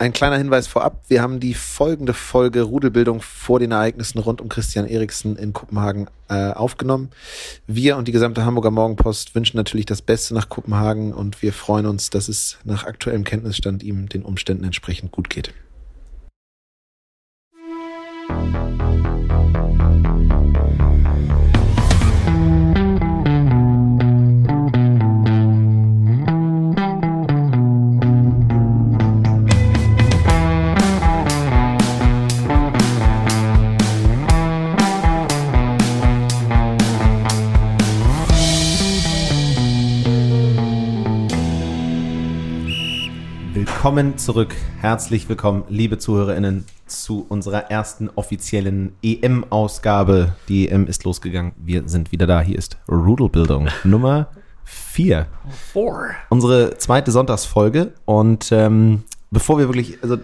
Ein kleiner Hinweis vorab. Wir haben die folgende Folge Rudelbildung vor den Ereignissen rund um Christian Eriksen in Kopenhagen äh, aufgenommen. Wir und die gesamte Hamburger Morgenpost wünschen natürlich das Beste nach Kopenhagen und wir freuen uns, dass es nach aktuellem Kenntnisstand ihm den Umständen entsprechend gut geht. Willkommen zurück, herzlich willkommen, liebe ZuhörerInnen, zu unserer ersten offiziellen EM-Ausgabe. Die EM ist losgegangen, wir sind wieder da. Hier ist Rudelbildung Nummer 4. Four. Unsere zweite Sonntagsfolge und ähm, bevor wir wirklich, also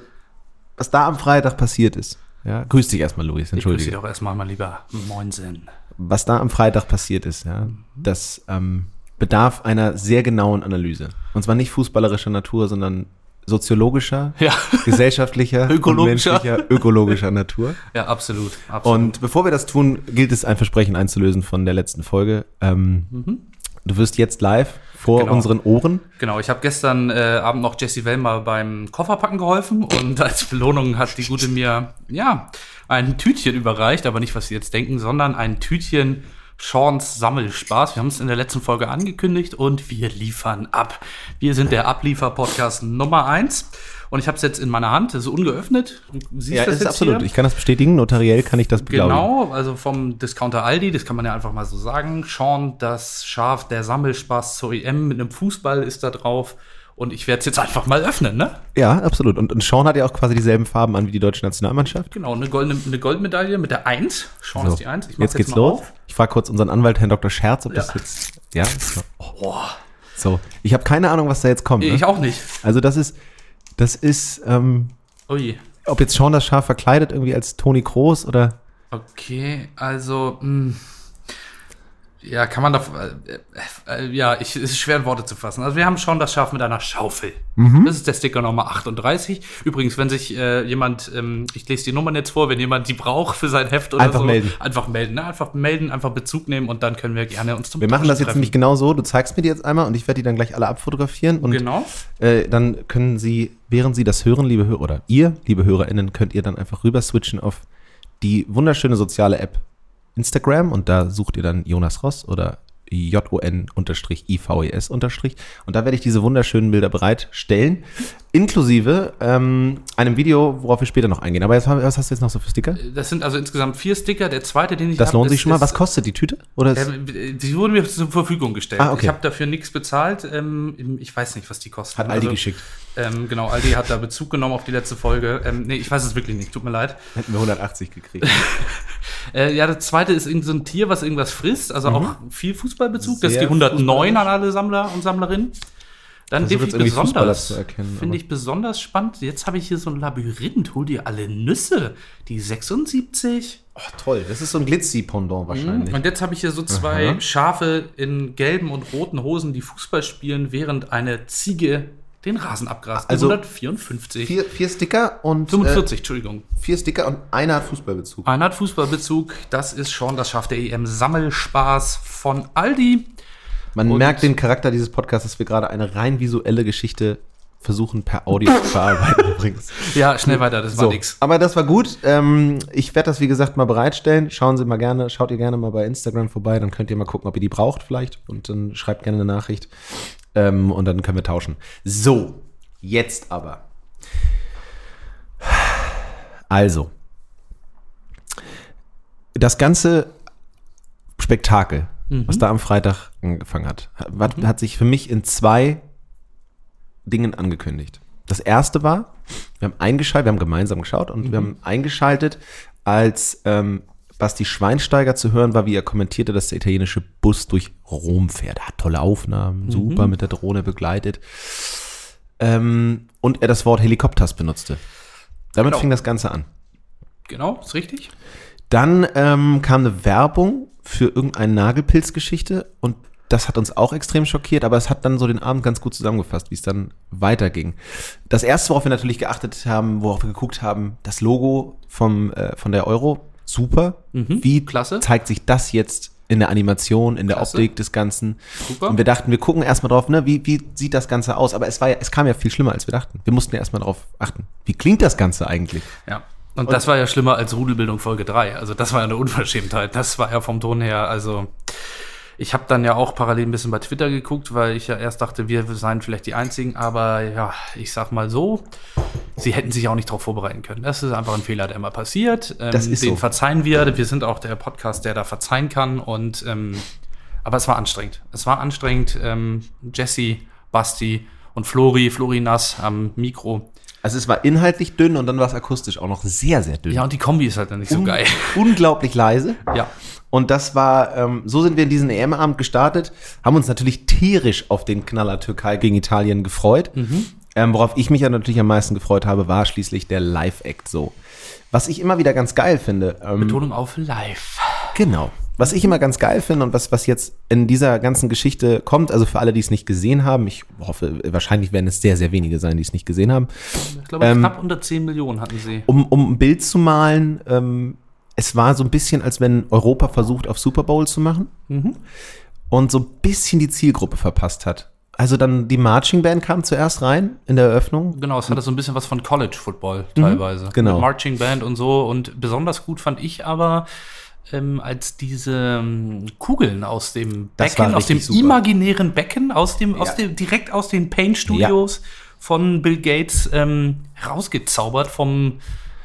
was da am Freitag passiert ist, ja, grüß dich erstmal, Luis, Ich grüße entschuldige. dich doch erstmal mal lieber. Moinsen. was da am Freitag passiert ist, ja, das ähm, bedarf einer sehr genauen Analyse. Und zwar nicht fußballerischer Natur, sondern soziologischer, Ja. gesellschaftlicher, Ökologischer. ökologischer Natur. Ja, absolut. absolut. Und bevor wir das tun, gilt es ein Versprechen einzulösen von der letzten Folge. Ähm, Du wirst jetzt live vor Genau. unseren Ohren. Genau, ich habe gestern äh, Abend noch Jessie Wellmer beim Kofferpacken geholfen und als Belohnung hat die Gute mir, ja, ein Tütchen überreicht, aber nicht, was Sie jetzt denken, sondern ein Tütchen Sean's Sammelspaß. Wir haben es in der letzten Folge angekündigt und wir liefern ab. Wir sind der Abliefer-Podcast Nummer eins und ich habe es jetzt in meiner Hand, es ist ungeöffnet. Siehst Ja, das ist jetzt absolut. Hier. Ich kann das bestätigen. Notariell kann ich das beglaubigen. Genau, also vom Discounter Aldi, das kann man ja einfach mal so sagen. Sean, das Schaf, der Sammelspaß zur EM mit einem Fußball ist da drauf. Und ich werde es jetzt einfach mal öffnen, ne? Ja, absolut. Und, und Sean hat ja auch quasi dieselben Farben an wie die deutsche Nationalmannschaft. Genau, eine, goldene, eine Goldmedaille mit der 1. Sean So, ist die 1. Ich mach's jetzt geht's mal los. auf. Ich frage kurz unseren Anwalt, Herrn Dr. Scherz, ob das Ja. jetzt. Ja? So. Oh, so. Ich habe keine Ahnung, was da jetzt kommt. Ne? ich auch nicht. Also, das ist. Das ist. Ähm, Ui. ob jetzt Sean das Schaf verkleidet irgendwie als Toni Kroos oder. Okay, also, mh. Ja, kann man da, äh, äh, ja, ich, es ist schwer in Worte zu fassen. Also wir haben schon das Schaf mit einer Schaufel. Mhm. Das ist der Sticker Nummer 38. Übrigens, wenn sich äh, jemand, ähm, ich lese die Nummern jetzt vor, wenn jemand die braucht für sein Heft oder Einfach so. melden. Einfach melden, ne? Einfach melden, einfach Bezug nehmen und dann können wir gerne uns zum Wir machen das jetzt treffen. nämlich genau so. Du zeigst mir die jetzt einmal und ich werde die dann gleich alle abfotografieren. Und Genau. äh, dann können Sie, während Sie das hören, liebe Hörer, oder ihr, liebe HörerInnen, könnt ihr dann einfach rüber switchen auf die wunderschöne soziale App Instagram und da sucht ihr dann Jonas Ross oder J-O-N-I-V-E-S unterstrich. Und da werde ich diese wunderschönen Bilder bereitstellen, inklusive ähm, einem Video, worauf wir später noch eingehen. Aber jetzt, was hast du jetzt noch so für Sticker? Das sind also insgesamt vier Sticker. Der zweite, den ich Das hab, lohnt sich schon mal. Was kostet die Tüte? Oder Äh, die wurden mir zur Verfügung gestellt. Ah, okay. Ich habe dafür nichts bezahlt. Ähm, ich weiß nicht, was die kosten. hat Aldi Also, geschickt? Ähm, genau, Aldi hat da Bezug genommen auf die letzte Folge. Ähm, nee, ich weiß es wirklich nicht, tut mir leid. Hätten wir 180 gekriegt. Äh, ja, das zweite ist irgend so ein Tier, was irgendwas frisst, also auch viel Fußballbezug. das ist die Mhm. Sehr 109 an alle Sammler und Sammlerinnen. Dann finde ich besonders, finde ich besonders spannend. Jetzt habe ich hier so ein Labyrinth. Hol dir alle Nüsse. Die 76. Oh, toll. Das ist so ein Glitzy-Pendant wahrscheinlich. Und jetzt habe ich hier so zwei Schafe in gelben und roten Hosen, die Fußball spielen, während eine Ziege den Rasen abgrast. Also 154. Vier, vier Sticker und 45, Entschuldigung. Äh, vier Sticker und einer hat Fußballbezug. Einer hat Fußballbezug. Das ist schon das Schaf der EM Sammelspaß von Aldi. Man Und- merkt den Charakter dieses Podcasts, dass wir gerade eine rein visuelle Geschichte versuchen per Audio zu verarbeiten übrigens. Ja, schnell weiter, das war So, nix. aber das war gut. Ähm, ich werde das, wie gesagt, mal bereitstellen. Schauen Sie mal gerne, schaut ihr gerne mal bei Instagram vorbei, dann könnt ihr mal gucken, ob ihr die braucht vielleicht. Und dann schreibt gerne eine Nachricht. Ähm, und dann können wir tauschen. So, jetzt aber. Also, das ganze Spektakel, was da am Freitag angefangen hat, hat, hat sich für mich in zwei Dingen angekündigt. Das erste war, wir haben eingeschaltet, wir haben gemeinsam geschaut und wir haben eingeschaltet, als ähm, Basti Schweinsteiger zu hören war, wie er kommentierte, dass der italienische Bus durch Rom fährt. Er hat tolle Aufnahmen, super mit der Drohne begleitet. Ähm, und er das Wort Helikopters benutzte. Damit Genau. fing das Ganze an. Genau, ist richtig. Dann ähm, kam eine Werbung für irgendeine Nagelpilzgeschichte und Das hat uns auch extrem schockiert, aber es hat dann so den Abend ganz gut zusammengefasst, wie es dann weiterging. Das erste, worauf wir natürlich geachtet haben, worauf wir geguckt haben, das Logo vom, äh, von der Euro, super. Mhm, wie klasse. zeigt sich das jetzt in der Animation, in der Klasse. Optik des Ganzen? Super. Und wir dachten, wir gucken erstmal drauf, ne, wie, wie sieht das Ganze aus? Aber es war ja, es kam ja viel schlimmer, als wir dachten. Wir mussten ja erstmal drauf achten. Wie klingt das Ganze eigentlich? Ja. Und, das war ja schlimmer als Rudelbildung Folge 3. Also das war ja eine Unverschämtheit. Das war ja vom Ton her, also ich habe dann ja auch parallel ein bisschen bei Twitter geguckt, weil ich ja erst dachte, wir seien vielleicht die Einzigen, aber ja, ich sag mal so, sie hätten sich auch nicht darauf vorbereiten können. Das ist einfach ein Fehler, der immer passiert. Ähm, Das ist den so. verzeihen wir. Wir sind auch der Podcast, der da verzeihen kann. Und ähm, aber es war anstrengend. Es war anstrengend. Ähm, Jesse, Basti und Flori, Flori Nass am Mikro. Also es war inhaltlich dünn und dann war es akustisch auch noch sehr, sehr dünn. Ja, und die Kombi ist halt dann nicht so Un- geil. Unglaublich leise. Ja. Und das war, ähm, so sind wir in diesen EM-Abend gestartet, haben uns natürlich tierisch auf den Knaller Türkei gegen Italien gefreut. Ähm, worauf ich mich ja natürlich am meisten gefreut habe, war schließlich der Live-Act so. Was ich immer wieder ganz geil finde. Ähm, Betonung auf live. Genau. Was ich immer ganz geil finde und was, was jetzt in dieser ganzen Geschichte kommt, also für alle, die es nicht gesehen haben, ich hoffe, wahrscheinlich werden es sehr, sehr wenige sein, die es nicht gesehen haben, Ich glaube, Ähm, knapp unter 10 Millionen hatten sie. um, um ein Bild zu malen, ähm, es war so ein bisschen, als wenn Europa versucht, auf Super Bowl zu machen und so ein bisschen die Zielgruppe verpasst hat. Also dann die Marching Band kam zuerst rein in der Eröffnung. Genau, es hatte so ein bisschen was von College Football teilweise. genau. Mit Marching Band und so. Und besonders gut fand ich aber, ähm, als diese ähm, Kugeln aus dem Becken, aus dem super. imaginären Becken, aus dem, aus Ja. dem, direkt aus den Paint Studios von Bill Gates ähm, rausgezaubert vom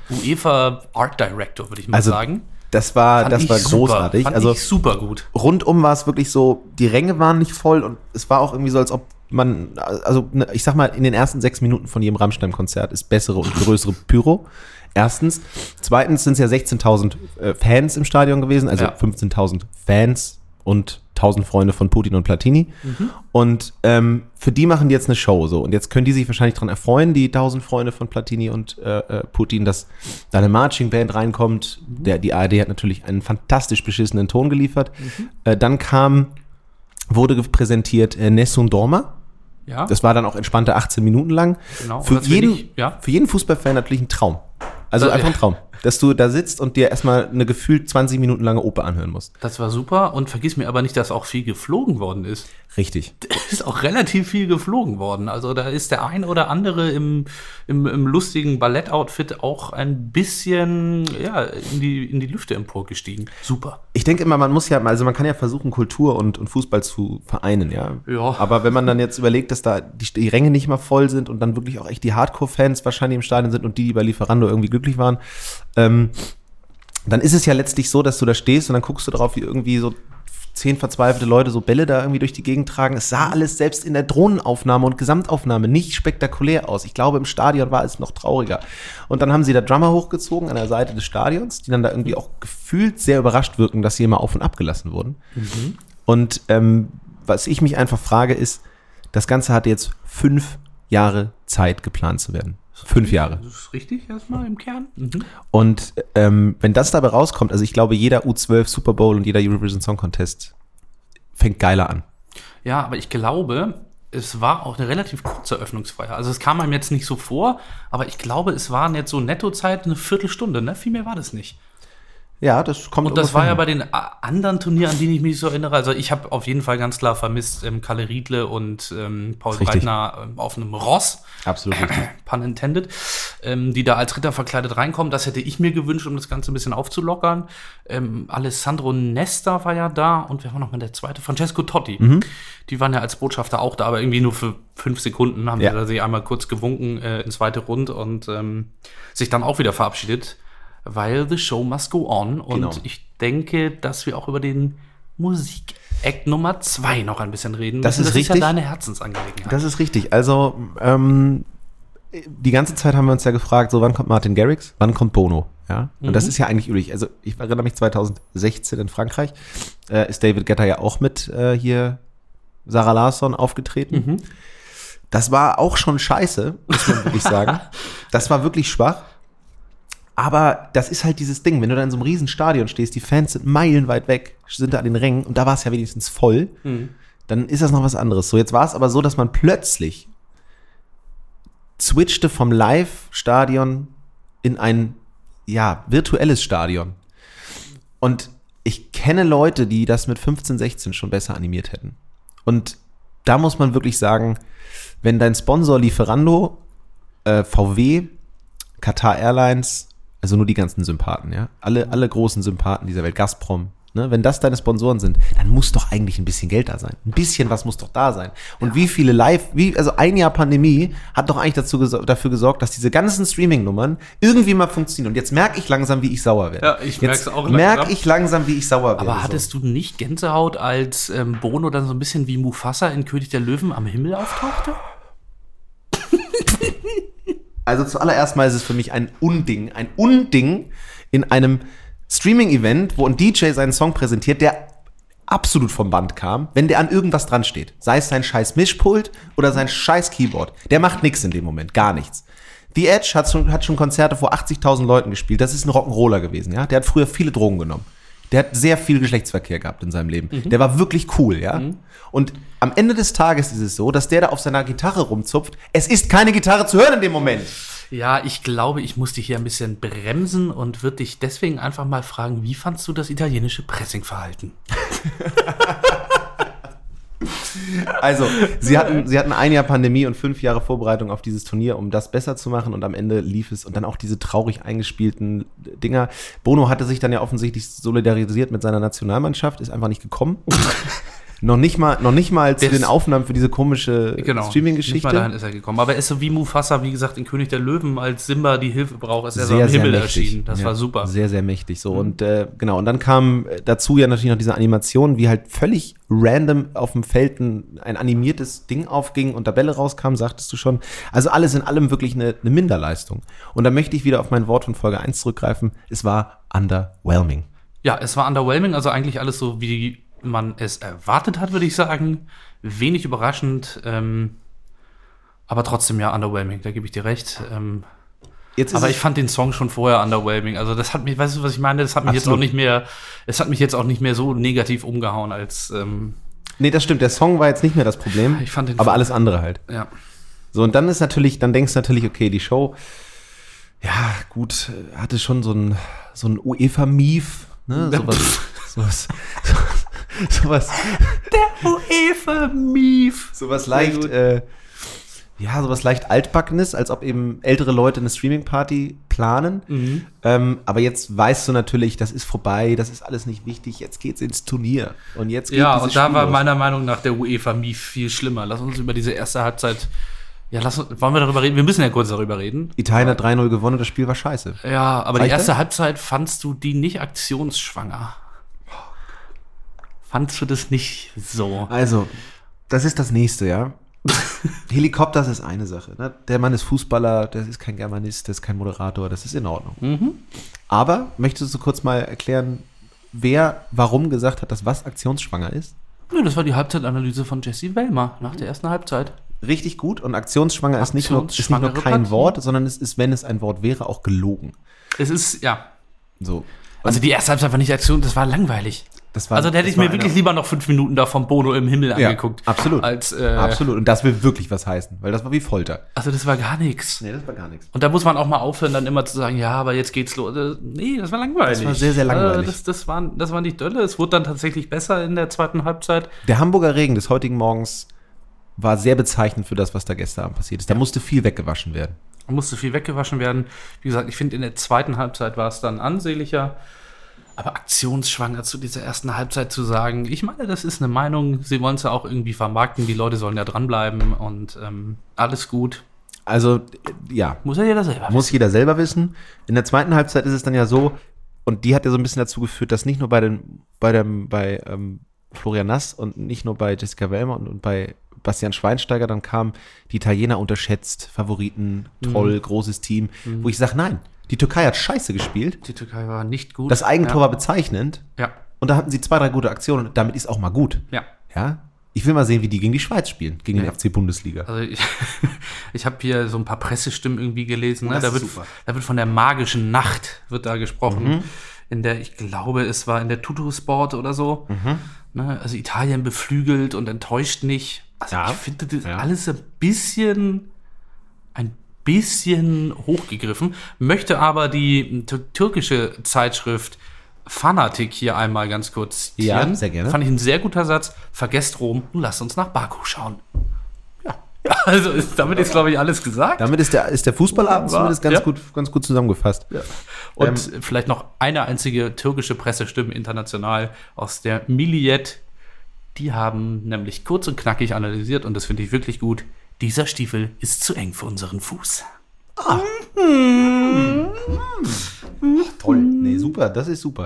UEFA Art Director, würde ich mal Also sagen. das war, Fand das war großartig. Fand also super gut. rundum war es wirklich so, die Ränge waren nicht voll und es war auch irgendwie so, als ob man, also ne, ich sag mal, in den ersten sechs Minuten von jedem Rammstein-Konzert ist bessere und größere Pyro. Erstens. Zweitens sind es ja 16.000 äh, Fans im Stadion gewesen, also Ja. 15.000 Fans und 1000 Freunde von Putin und Platini. Und ähm, für die machen die jetzt eine Show so. Und jetzt können die sich wahrscheinlich dran erfreuen, die 1000 Freunde von Platini und äh, äh, Putin, dass da eine Marching Band reinkommt. Der, die ARD hat natürlich einen fantastisch beschissenen Ton geliefert. Äh, dann kam, wurde präsentiert äh, Nessun Dorma. Ja, Das war dann auch entspannte 18 Minuten lang. Genau, Für jeden, ich- ja. für jeden Fußballfan natürlich ein Traum. Also Äh, einfach ein Traum. Dass du da sitzt und dir erstmal eine gefühlt 20 Minuten lange Oper anhören musst. das war super. Und vergiss mir aber nicht, dass auch viel geflogen worden ist. Richtig. ist auch relativ viel geflogen worden. Also da ist der ein oder andere im, im, im lustigen Ballettoutfit auch ein bisschen ja, in, die, in die Lüfte emporgestiegen. Super. Ich denke immer, man muss ja, also man kann ja versuchen, Kultur und, und Fußball zu vereinen, ja. Ja. Aber wenn man dann jetzt überlegt, dass da die, die Ränge nicht mal voll sind und dann wirklich auch echt die Hardcore-Fans wahrscheinlich im Stadion sind und die, die bei Lieferando irgendwie glücklich waren, ähm, dann ist es ja letztlich so, dass du da stehst und dann guckst du drauf, wie irgendwie so zehn verzweifelte Leute so Bälle da irgendwie durch die Gegend tragen. Es sah alles selbst in der Drohnenaufnahme und Gesamtaufnahme nicht spektakulär aus. Ich glaube, im Stadion war es noch trauriger. Und dann haben sie da Drummer hochgezogen an der Seite des Stadions, die dann da irgendwie auch gefühlt sehr überrascht wirken, dass sie immer auf und ab gelassen wurden. Und ähm, was ich mich einfach frage, ist, das Ganze hatte jetzt fünf Jahre Zeit geplant zu werden. Fünf Jahre. Das ist richtig erstmal im Kern. Mhm. Und ähm, wenn das dabei rauskommt, also ich glaube, jeder U12 Super Bowl und jeder Eurovision Song Contest fängt geiler an. Ja, aber ich glaube, es war auch eine relativ kurze Öffnungsfeier. Also es kam einem jetzt nicht so vor, aber ich glaube, es waren jetzt so Nettozeit eine Viertelstunde, ne? Viel mehr war das nicht. Ja, das kommt Und das war ja hin. bei den a- anderen Turnieren, an die ich mich so erinnere. Also ich habe auf jeden Fall ganz klar vermisst ähm, Kalle Riedle und ähm, Paul. Breitner ähm, auf einem Ross, absolut richtig. pun intended, ähm, die da als Ritter verkleidet reinkommen. Das hätte ich mir gewünscht, um das Ganze ein bisschen aufzulockern. Ähm, Alessandro Nesta war ja da und wer war noch mal der zweite? Francesco Totti. Mhm. Die waren ja als Botschafter auch da, aber irgendwie nur für fünf Sekunden haben Ja. sie da sich einmal kurz gewunken äh, ins zweite Rund und ähm, sich dann auch wieder verabschiedet, weil the show must go on. Und Genau. ich denke, dass wir auch über den Musik-Act Nummer zwei noch ein bisschen reden Das müssen. ist das ist ja richtig. deine Herzensangelegenheit. Das ist richtig. Also, ähm, die ganze Zeit haben wir uns ja gefragt, so wann kommt Martin Garrix, wann kommt Bono? Ja, und das ist ja eigentlich üblich. Also, ich erinnere mich 2016 in Frankreich, äh, ist David Guetta ja auch mit äh, hier Sarah Larsson aufgetreten. Das war auch schon scheiße, muss man wirklich sagen. Das war wirklich schwach. Aber das ist halt dieses Ding, wenn du da in so einem riesen Stadion stehst, die Fans sind meilenweit weg, sind da an den Rängen und da war es ja wenigstens voll. dann ist das noch was anderes. So, jetzt war es aber so, dass man plötzlich switchte vom Live-Stadion in ein, ja, virtuelles Stadion. Und ich kenne Leute, die das mit 15, 16 schon besser animiert hätten. Und da muss man wirklich sagen, wenn dein Sponsor Lieferando, äh, VW, Qatar Airlines, also nur die ganzen Sympathen, ja, alle, alle großen Sympathen dieser Welt, Gazprom, Ne, wenn das deine Sponsoren sind, dann muss doch eigentlich ein bisschen Geld da sein. Ein bisschen was muss doch da sein. Und ja. wie viele Live, wie, also ein Jahr Pandemie hat doch eigentlich dazu, dafür gesorgt, dass diese ganzen Streaming-Nummern irgendwie mal funktionieren. Und jetzt merke ich langsam, wie ich sauer werde. Ja, ich merke es auch langsam. merke ich langsam, wie ich sauer werde. Aber hattest so. du nicht Gänsehaut, als ähm, Bono dann so ein bisschen wie Mufasa in König der Löwen am Himmel auftauchte? Also zuallererst mal ist es für mich ein Unding, ein Unding in einem Streaming-Event, wo ein DJ seinen Song präsentiert, der absolut vom Band kam, wenn der an irgendwas dran steht. Sei es sein scheiß Mischpult oder sein scheiß Keyboard. Der macht nichts in dem Moment, gar nichts. The Edge hat schon, hat schon Konzerte vor 80.000 Leuten gespielt. Das ist ein Rock'n'Roller gewesen, ja. Der hat früher viele Drogen genommen. Der hat sehr viel Geschlechtsverkehr gehabt in seinem Leben. Mhm. Der war wirklich cool, ja. Mhm. Und am Ende des Tages ist es so, dass der da auf seiner Gitarre rumzupft. Es ist keine Gitarre zu hören in dem Moment. Ja, ich glaube, ich muss dich hier ein bisschen bremsen und würde dich deswegen einfach mal fragen, wie fandst du das italienische Pressingverhalten? Also, sie hatten, sie hatten ein Jahr Pandemie und fünf Jahre Vorbereitung auf dieses Turnier, um das besser zu machen und am Ende lief es und dann auch diese traurig eingespielten Dinger. Bono hatte sich dann ja offensichtlich solidarisiert mit seiner Nationalmannschaft, ist einfach nicht gekommen. Noch nicht mal, noch nicht mal zu den Aufnahmen für diese komische genau, Streaming-Geschichte. Mal dahin ist er gekommen. Aber er ist so wie Mufasa, wie gesagt, in König der Löwen, als Simba die Hilfe braucht, ist er sehr, so am Himmel mächtig. erschienen. Das ja, war super. Sehr, sehr mächtig. So. Mhm. Und äh, genau, und dann kam dazu ja natürlich noch diese Animation, wie halt völlig random auf dem Feld ein, ein animiertes Ding aufging und Tabelle rauskam, sagtest du schon. Also alles in allem wirklich eine, eine Minderleistung. Und da möchte ich wieder auf mein Wort von Folge 1 zurückgreifen. Es war underwhelming. Ja, es war underwhelming, also eigentlich alles so wie man es erwartet hat, würde ich sagen. Wenig überraschend, ähm, aber trotzdem ja underwhelming, da gebe ich dir recht. Ähm, aber ich fand den Song schon vorher underwhelming. Also das hat mich, weißt du, was ich meine? Das hat mich Absolut. jetzt auch nicht mehr, es hat mich jetzt auch nicht mehr so negativ umgehauen als. Ähm, nee, das stimmt. Der Song war jetzt nicht mehr das Problem. Ich fand den aber alles andere halt. Ja. So, und dann ist natürlich, dann denkst du natürlich, okay, die Show, ja, gut, hatte schon so ein, so ein UEFA-Mief, ne? Sowas, sowas, sowas. Der UEFA-Mief. Sowas leicht, äh, ja, sowas leicht altbackenes, als ob eben ältere Leute eine Streaming-Party planen. Mhm. Ähm, aber jetzt weißt du natürlich, das ist vorbei, das ist alles nicht wichtig, jetzt geht's ins Turnier. Und jetzt geht Ja, und da Spiel war meiner Meinung nach der UEFA-Mief viel schlimmer. Lass uns über diese erste Halbzeit ja, lass, wollen wir darüber reden? Wir müssen ja kurz darüber reden. Italien hat 3-0 gewonnen, das Spiel war scheiße. Ja, aber Reicht die erste das? Halbzeit fandst du die nicht aktionsschwanger? Fandst du das nicht so? Also, das ist das nächste, ja. Helikopters ist eine Sache. Ne? Der Mann ist Fußballer, das ist kein Germanist, das ist kein Moderator, das ist in Ordnung. Mhm. Aber möchtest du kurz mal erklären, wer warum gesagt hat, dass was aktionsschwanger ist? Ja, das war die Halbzeitanalyse von Jesse Wellmer nach der ersten Halbzeit. Richtig gut und aktionsschwanger, ist, nicht nur, ist nicht nur kein Partie. Wort, sondern es ist, wenn es ein Wort wäre, auch gelogen. Es ist, ja. So. Und also die erste Halbzeit war nicht Aktion, das war langweilig. War, also da hätte ich mir wirklich lieber noch fünf Minuten da vom Bono im Himmel ja, angeguckt. Absolut. Als, äh, absolut. Und das will wirklich was heißen, weil das war wie Folter. Also das war gar nichts. Nee, das war gar nichts. Und da muss man auch mal aufhören, dann immer zu sagen, ja, aber jetzt geht's los. Äh, nee, das war langweilig. Das war sehr, sehr langweilig. Das, das, war, das war nicht Dölle. Es wurde dann tatsächlich besser in der zweiten Halbzeit. Der Hamburger Regen des heutigen Morgens war sehr bezeichnend für das, was da gestern Abend passiert ist. Da ja. musste viel weggewaschen werden. Da musste viel weggewaschen werden. Wie gesagt, ich finde, in der zweiten Halbzeit war es dann ansehnlicher. Aber aktionsschwanger zu dieser ersten Halbzeit zu sagen, ich meine, das ist eine Meinung, sie wollen es ja auch irgendwie vermarkten, die Leute sollen ja dranbleiben und ähm, alles gut. Also, ja. Muss ja jeder selber wissen. Muss jeder selber wissen. In der zweiten Halbzeit ist es dann ja so, und die hat ja so ein bisschen dazu geführt, dass nicht nur bei den, bei dem, bei ähm, Florian Nass und nicht nur bei Jessica Wellmer und, und bei Bastian Schweinsteiger dann kam, die Italiener unterschätzt, Favoriten, toll, mhm. großes Team, mhm. wo ich sage, nein, die Türkei hat scheiße gespielt. Die Türkei war nicht gut. Das Eigentor ja. war bezeichnend. Ja. Und da hatten sie zwei, drei gute Aktionen und damit ist auch mal gut. Ja. Ja. Ich will mal sehen, wie die gegen die Schweiz spielen, gegen ja. die FC Bundesliga. Also ich, ich habe hier so ein paar Pressestimmen irgendwie gelesen. Ne? Da, wird, da wird von der magischen Nacht wird da gesprochen. Mhm. in der, ich glaube, es war in der Tutu-Sport oder so. Ne? Also Italien beflügelt und enttäuscht nicht. Also Ja. ich finde das Ja. alles ein bisschen, bisschen hochgegriffen. Möchte aber die tür- türkische Zeitschrift Fanatik hier einmal ganz kurz Ja, zitieren. sehr gerne. Fand ich ein sehr guter Satz. Vergesst Rom und lasst uns nach Baku schauen. Ja, also ist, damit ist, glaube ich, alles gesagt. Damit ist der, ist der Fußballabend zumindest ganz, ja. gut, ganz gut zusammengefasst. Und Ähm, vielleicht noch eine einzige türkische Pressestimme international aus der Milliyet. Die haben nämlich kurz und knackig analysiert und das finde ich wirklich gut. Dieser Stiefel ist zu eng für unseren Fuß. Toll. Nee, super, das ist super.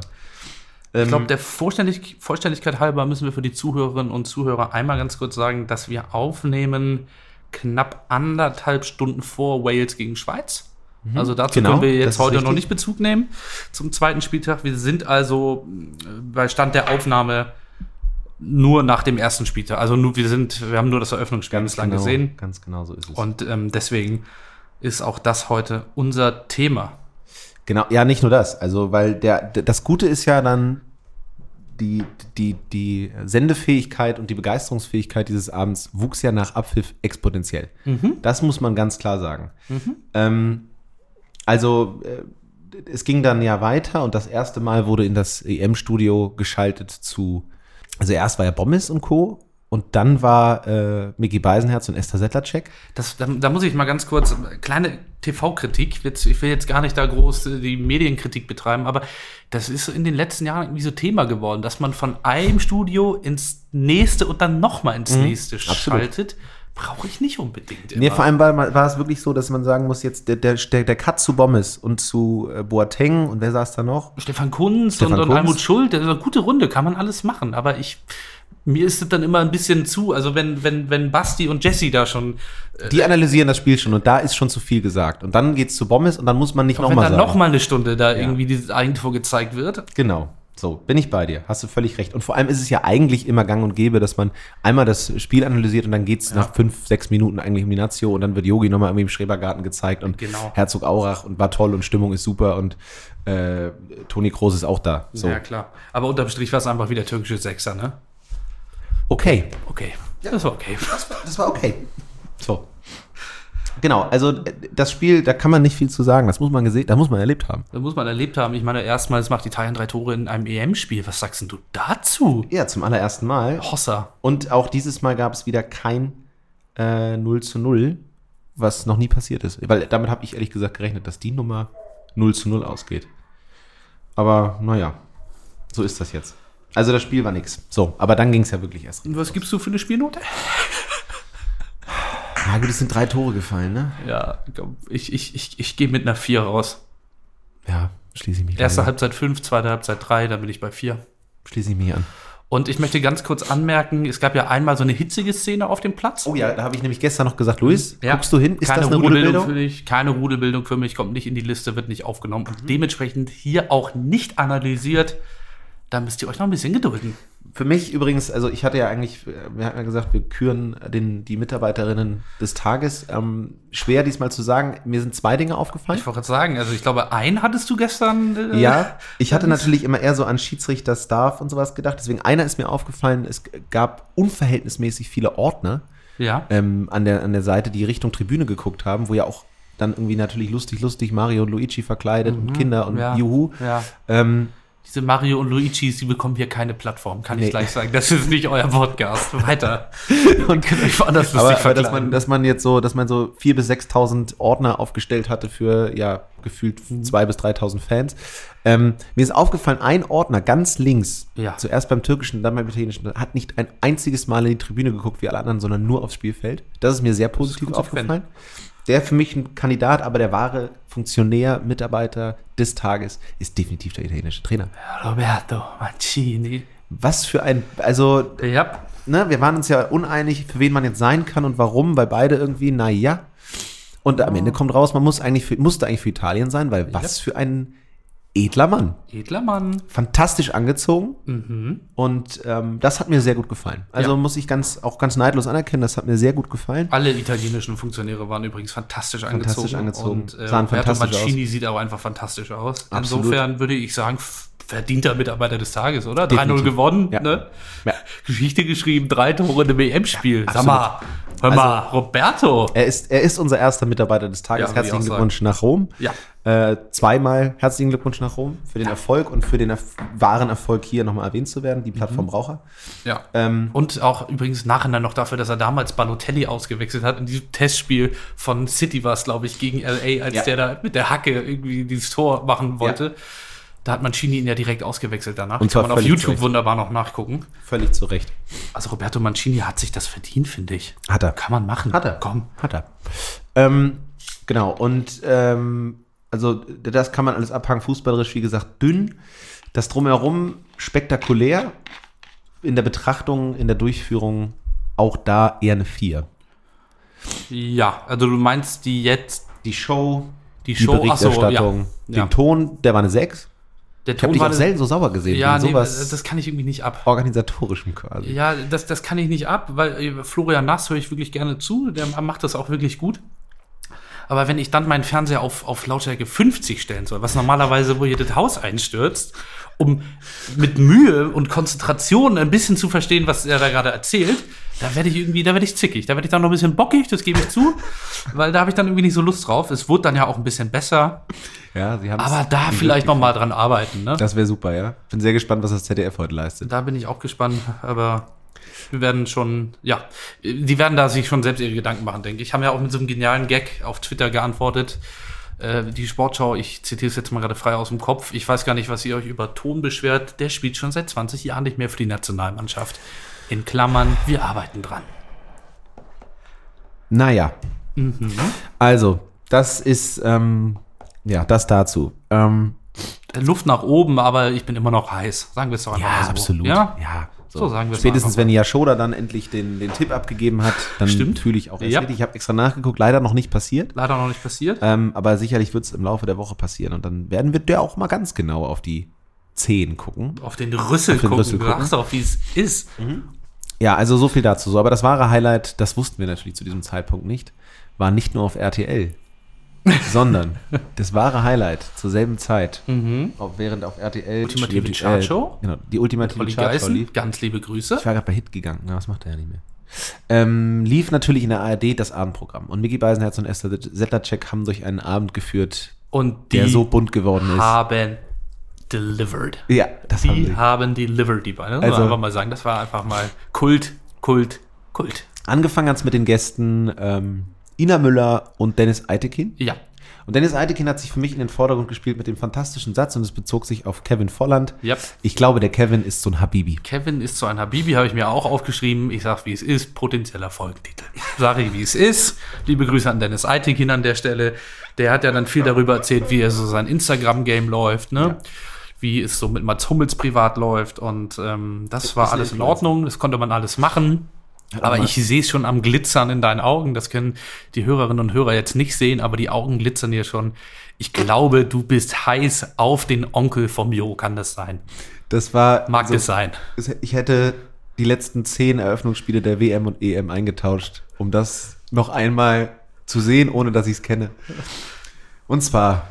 Ähm, Ich glaube, der Vollständig Vollständigkeit halber müssen wir für die Zuhörerinnen und Zuhörer einmal ganz kurz sagen, dass wir aufnehmen knapp anderthalb Stunden vor Wales gegen Schweiz. Also dazu Genau, können wir jetzt heute noch richtig. nicht Bezug nehmen zum zweiten Spieltag. Wir sind also äh, bei Stand der Aufnahme nur nach dem ersten Spieltag. Also nur, wir sind, wir haben nur das Eröffnungsspiel bislang genau, gesehen. Ganz genau so ist es. Und ähm, deswegen ist auch das heute unser Thema. Genau, ja, nicht nur das. Also, weil der, das Gute ist ja dann die, die, die Sendefähigkeit und die Begeisterungsfähigkeit dieses Abends wuchs ja nach Abpfiff exponentiell. Das muss man ganz klar sagen. Ähm, also, äh, es ging dann ja weiter und das erste Mal wurde in das EM-Studio geschaltet zu, also erst war ja Bommes und Co. Und dann war äh, Micky Beisenherz und Esther Settlercheck. Das, da, da muss ich mal ganz kurz, kleine TV-Kritik, ich will jetzt gar nicht da groß äh, die Medienkritik betreiben, aber das ist in den letzten Jahren irgendwie so Thema geworden, dass man von einem Studio ins nächste und dann nochmal ins nächste absolut. schaltet. Brauche ich nicht unbedingt. Nee, immer. vor allem war, war es wirklich so, dass man sagen muss, jetzt der, der, der, Cut zu Bommes und zu äh, Boateng und wer saß da noch? Stefan Kunz Stefan und, und Kunz. Almut Schuld, das ist eine gute Runde, kann man alles machen, aber ich. Mir ist es dann immer ein bisschen zu, also wenn, wenn, wenn Basti und Jesse da schon Die analysieren das Spiel schon und da ist schon zu viel gesagt. Und dann geht's zu Bommes und dann muss man nicht wenn nochmal dann sagen. noch mal eine Stunde da irgendwie dieses Eigentor gezeigt wird. Genau. So, bin ich bei dir. Hast du völlig recht. Und vor allem ist es ja eigentlich immer gang und gäbe, dass man einmal das Spiel analysiert und dann geht's nach fünf, sechs Minuten eigentlich um die Nazio und dann wird Yogi nochmal irgendwie im Schrebergarten gezeigt und Genau. Herzog Aurach und war toll und Stimmung ist super und äh, Toni Kroos ist auch da. So. Ja, klar. Aber unterm Strich war es einfach wieder türkische Sechser, ne? Okay. Okay. das war okay. Das war okay. Genau, also äh, das Spiel, da kann man nicht viel zu sagen. Das muss man gesehen, da muss man erlebt haben. Das muss man erlebt haben. Ich meine, erstmals macht Italien drei Tore in einem EM-Spiel. Was sagst denn du dazu? Ja, zum allerersten Mal. Hossa. Und auch dieses Mal gab es wieder kein äh, 0 zu 0, was noch nie passiert ist. Weil damit habe ich ehrlich gesagt gerechnet, dass die Nummer 0 zu 0 ausgeht. Aber naja, so ist das jetzt. Also das Spiel war nix. So, aber dann ging es ja wirklich erst. Und was gibst du für eine Spielnote? Ja gut, es sind drei Tore gefallen, ne? Ja, ich ich, ich, ich, gehe mit einer 4 raus. Ja, schließe ich mich Erste an. Halbzeit 5, zweite Halbzeit 3, dann bin ich bei 4. Schließe ich mich an. Und ich möchte ganz kurz anmerken, es gab ja einmal so eine hitzige Szene auf dem Platz. Oh ja, da habe ich nämlich gestern noch gesagt, Luis, Ja. guckst du hin? Ist keine das eine Rudelbildung Rudelbildung? für dich? Keine Rudelbildung für mich, kommt nicht in die Liste, wird nicht aufgenommen und dementsprechend hier auch nicht analysiert. Da müsst ihr euch noch ein bisschen gedulden. Für mich übrigens, also ich hatte ja eigentlich, wir hatten ja gesagt, wir küren den, die Mitarbeiterinnen des Tages. Ähm, schwer diesmal zu sagen, mir sind zwei Dinge aufgefallen. Ich wollte gerade sagen, also ich glaube, einen hattest du gestern. äh, Ja, ich hatte natürlich immer eher so an Schiedsrichter, Staff und sowas gedacht. Deswegen einer ist mir aufgefallen, es gab unverhältnismäßig viele Ordner Ja. ähm, an, der, an der Seite, die Richtung Tribüne geguckt haben, wo ja auch dann irgendwie natürlich lustig, lustig Mario und Luigi verkleidet und Kinder und Mhm. ja, Juhu. Ja. Ähm, Diese Mario und Luigis, die bekommen hier keine Plattform, kann Nee. ich gleich sagen. Das ist nicht euer Podcast. Weiter. und Könnt euch woanders aber, lustig aber dass man, dass man jetzt so, dass man so 4.000 bis 6.000 Ordner aufgestellt hatte für, ja, gefühlt Mhm. 2.000 bis 3.000 Fans. Ähm, mir ist aufgefallen, ein Ordner ganz links, Ja. zuerst beim türkischen, dann beim italienischen, hat nicht ein einziges Mal in die Tribüne geguckt wie alle anderen, sondern nur aufs Spielfeld. Das ist mir sehr positiv aufgefallen. Der für mich ein Kandidat, aber der wahre Funktionär, Mitarbeiter des Tages ist definitiv der italienische Trainer. Roberto Mancini. Was für ein, also Ja. ne, wir waren uns ja uneinig, für wen man jetzt sein kann und warum, weil beide irgendwie, naja. Und am Ende kommt raus, man muss eigentlich für, musste eigentlich für Italien sein, weil was für ein edler Mann. Edler Mann. Fantastisch angezogen. Und ähm, das hat mir sehr gut gefallen. Also Ja. muss ich ganz, auch ganz neidlos anerkennen, das hat mir sehr gut gefallen. Alle italienischen Funktionäre waren übrigens fantastisch, Fantastisch angezogen. angezogen. Und äh, Sahen Roberto fantastisch Mancini sieht auch einfach fantastisch aus. Absolut. Insofern würde ich sagen, verdienter Mitarbeiter des Tages, oder? 3-0 Definitiv. gewonnen, Ja. ne? Ja. Geschichte geschrieben, drei Tore in einem WM-Spiel. Sag mal, hör mal, Roberto. Er ist, er ist unser erster Mitarbeiter des Tages. Herzlichen Glückwunsch nach Rom. Ja. Äh, zweimal herzlichen Glückwunsch nach Rom für den Erfolg und für den erf wahren Erfolg hier nochmal erwähnt zu werden. Die Plattform braucht er. Ja. Ähm, Und auch übrigens nachher noch dafür, dass er damals Balotelli ausgewechselt hat in diesem Testspiel von City war es, glaube ich, gegen LA, als der da mit der Hacke irgendwie dieses Tor machen wollte. Da hat Mancini ihn ja direkt ausgewechselt danach. Und zwar Kann man auf YouTube wunderbar noch nachgucken. völlig zu Recht. Also Roberto Mancini hat sich das verdient, finde ich. Hat er. Kann man machen. Hat er. Komm. Hat er. Ähm, genau, und ähm, also das kann man alles abhangen. Fußballerisch, wie gesagt, dünn. Das drumherum spektakulär. In der Betrachtung, in der Durchführung auch da eher eine 4. Ja, also du meinst die jetzt, Die Show, die die Show, ach so, Berichterstattung, ja. den Ja. Ton, der war eine 6. Der Ich habe Ton dich auch selten so sauer gesehen. Ja, nee, sowas das kann ich irgendwie nicht ab. organisatorischem quasi. Ja, das, das kann ich nicht ab, weil äh, Florian Nass höre ich wirklich gerne zu. Der macht das auch wirklich gut. Aber wenn ich dann meinen Fernseher auf, auf Lautstärke 50 stellen soll, was normalerweise, wo hier das Haus einstürzt, um mit Mühe und Konzentration ein bisschen zu verstehen, was er da gerade erzählt, da werde ich irgendwie, da werde ich zickig. Da werde ich dann noch ein bisschen bockig, das gebe ich zu, weil da habe ich dann irgendwie nicht so Lust drauf. Es wurde dann ja auch ein bisschen besser, Ja, sie haben aber da vielleicht noch mal dran arbeiten. Ne? Das wäre super, ja. Bin sehr gespannt, was das ZDF heute leistet. Da bin ich auch gespannt, aber wir werden schon, ja, die werden da sich schon selbst ihre Gedanken machen, denke ich. Haben ja auch mit so einem genialen Gag auf Twitter geantwortet. Äh, die Sportschau, ich zitiere es jetzt mal gerade frei aus dem Kopf. Ich weiß gar nicht, was ihr euch über Ton beschwert. Der spielt schon seit 20 Jahren nicht mehr für die Nationalmannschaft. In Klammern, wir arbeiten dran. Naja. Mhm. Also, das ist, ähm, ja, das dazu. Ähm, Luft nach oben, aber ich bin immer noch heiß. Sagen wir es doch einfach mal ja, so. absolut. Ja? ja So sagen wir es Spätestens, wenn Yashoda dann endlich den, den Tipp abgegeben hat, dann Stimmt. fühle ich auch erst Ja. Ich habe extra nachgeguckt, leider noch nicht passiert. Leider noch nicht passiert. Ähm, aber sicherlich wird es im Laufe der Woche passieren. Und dann werden wir da auch mal ganz genau auf die Zehen gucken. Auf den Rüssel Auf den gucken. Rüssel gucken. sagst doch, wie es ist. Ja, also so viel dazu. So, aber das wahre Highlight, das wussten wir natürlich zu diesem Zeitpunkt nicht, war nicht nur auf RTL, sondern das wahre Highlight zur selben Zeit, auch während auf RTL Ultimative die- Chartshow? Genau, die ultimative Chartshow lief. ganz liebe Grüße. Ich war gerade bei Hit gegangen, na, was macht er ja nicht mehr. Ähm, lief natürlich in der ARD das Abendprogramm. Und Micky Beisenherz und Esther Settlercheck haben durch einen Abend geführt, Und der so bunt geworden ist. haben delivered. Ja, das haben Die sie. haben delivered, die beiden. Also- einfach mal sagen, das war einfach mal Kult, Kult, Kult. Angefangen hat's mit den Gästen ähm, Ina Müller und Dennis Eitekin. Ja, Und Dennis Eitekin hat sich für mich in den Vordergrund gespielt mit dem fantastischen Satz und es bezog sich auf Kevin Volland. Yep. Ich glaube, der Kevin ist so ein Habibi. Kevin ist so ein Habibi, habe ich mir auch aufgeschrieben. Ich sag, wie es ist, potenzieller Folgentitel. Sage ich, wie es ist. Liebe Grüße an Dennis Eitekin an der Stelle. Der hat ja dann viel darüber erzählt, wie er so sein Instagram-Game läuft, ne? Wie es so mit Mats Hummels privat läuft. Und ähm, das war ist ein alles in. Ordnung, das konnte man alles machen. Aber ich sehe es schon am Glitzern in deinen Augen. Das können die Hörerinnen und Hörer jetzt nicht sehen, aber die Augen glitzern hier schon. Ich glaube, du bist heiß auf den Onkel vom Jo, kann das sein? Das war. Mag so- es sein. Ich hätte die letzten zehn Eröffnungsspiele der WM und EM eingetauscht, um das noch einmal zu sehen, ohne dass ich es kenne. Und zwar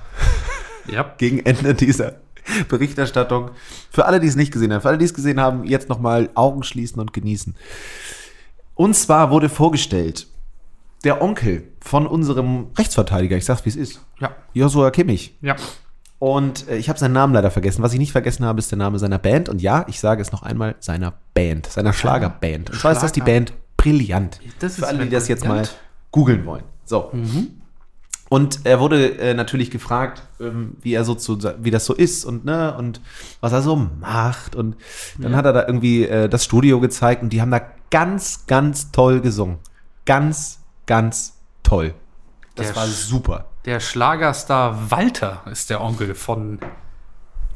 Ja. gegen Ende dieser Berichterstattung. Für alle, die es nicht gesehen haben, für alle, die es gesehen haben, jetzt nochmal Augen schließen und genießen. Und zwar wurde vorgestellt, der Onkel von unserem Rechtsverteidiger, ich sag's wie es ist, Ja. Joshua Kimmich. Ja. Und äh, ich habe seinen Namen leider vergessen. Was ich nicht vergessen habe, ist der Name seiner Band. Und ja, ich sage es noch einmal, seiner Band, seiner Schlagerband. Und zwar ist das die Schlager. Band Brillant. Das Für ist alle, die das jetzt mal googeln wollen. So. Und er wurde äh, natürlich gefragt, ähm, wie er so zu, wie das so ist und ne und was er so macht und dann hat er da irgendwie äh, das Studio gezeigt und die haben da ganz ganz toll gesungen, ganz ganz toll. Das Der war super. Der Schlagerstar Walter ist der Onkel von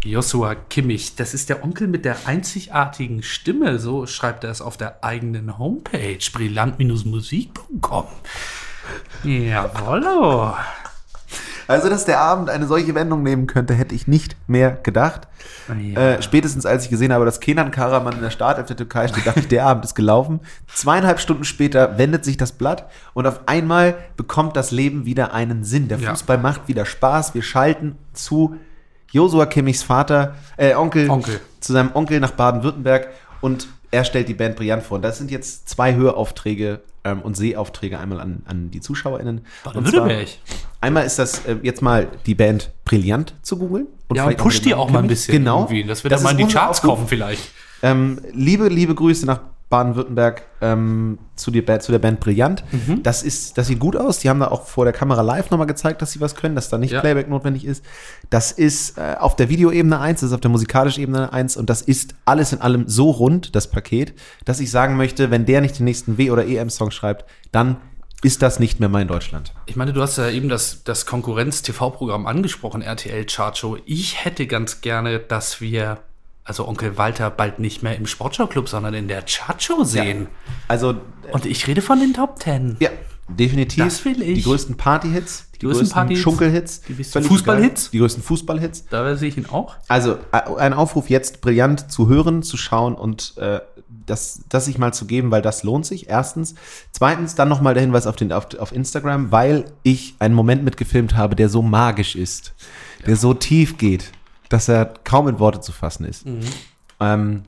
Joshua Kimmich. Das ist der Onkel mit der einzigartigen Stimme. So schreibt er es auf der eigenen Homepage. brillant-musik.com. Jawollo. Also, dass der Abend eine solche Wendung nehmen könnte, hätte ich nicht mehr gedacht. Ja. Äh, spätestens als ich gesehen habe, dass Kenan Karaman in der Startelf der Türkei steht, dachte ich, der Abend ist gelaufen. Zweieinhalb Stunden später wendet sich das Blatt und auf einmal bekommt das Leben wieder einen Sinn. Der Ja. Fußball macht wieder Spaß. Wir schalten zu Josua Kimmichs Vater, äh, Onkel, Onkel. zu seinem Onkel nach Baden-Württemberg und er stellt die Band Brillant vor. Und das sind jetzt zwei Höraufträge ähm, und Sehaufträge einmal an, an die ZuschauerInnen. Und Baden-Württemberg. Einmal ist das äh, jetzt mal die Band Brillant zu googeln. Ja, und vielleicht pusht den die auch mal ein bisschen. Genau. Irgendwie. Das wird dann mal in die Charts kommen vielleicht. Ähm, liebe, liebe Grüße nach Baden-Württemberg ähm, zu, der Band- zu der Band Brillant. Mhm. Das, ist, das sieht gut aus. Die haben da auch vor der Kamera live nochmal gezeigt, dass sie was können, dass da nicht Ja. Playback notwendig ist. Das ist äh, auf der Videoebene eins, das ist auf der musikalischen Ebene eins und das ist alles in allem so rund, das Paket, dass ich sagen möchte, wenn der nicht den nächsten W- oder EM-Song schreibt, dann ist das nicht mehr mein Deutschland. Ich meine, du hast ja eben das, das Konkurrenz-TV-Programm angesprochen, RTL Chartshow. Ich hätte ganz gerne, dass wir, also Onkel Walter, bald nicht mehr im Sportschau-Club, sondern in der Chartshow sehen. Also, Und ich rede von den Top Ten. ja, definitiv. Das will ich. Die größten Party-Hits, die, größten größten Party-Hits, Schunkel-Hits, die größten Fußball-Hits. die größten Fußball-Hits. Da sehe ich ihn auch. Also äh, ein Aufruf jetzt brillant zu hören, zu schauen und äh, das, das sich mal zu geben, weil das lohnt sich. Erstens. Zweitens dann nochmal der Hinweis auf, den, auf, auf Instagram, weil ich einen Moment mitgefilmt habe, der so magisch ist, der so tief geht, dass er kaum in Worte zu fassen ist. Ähm,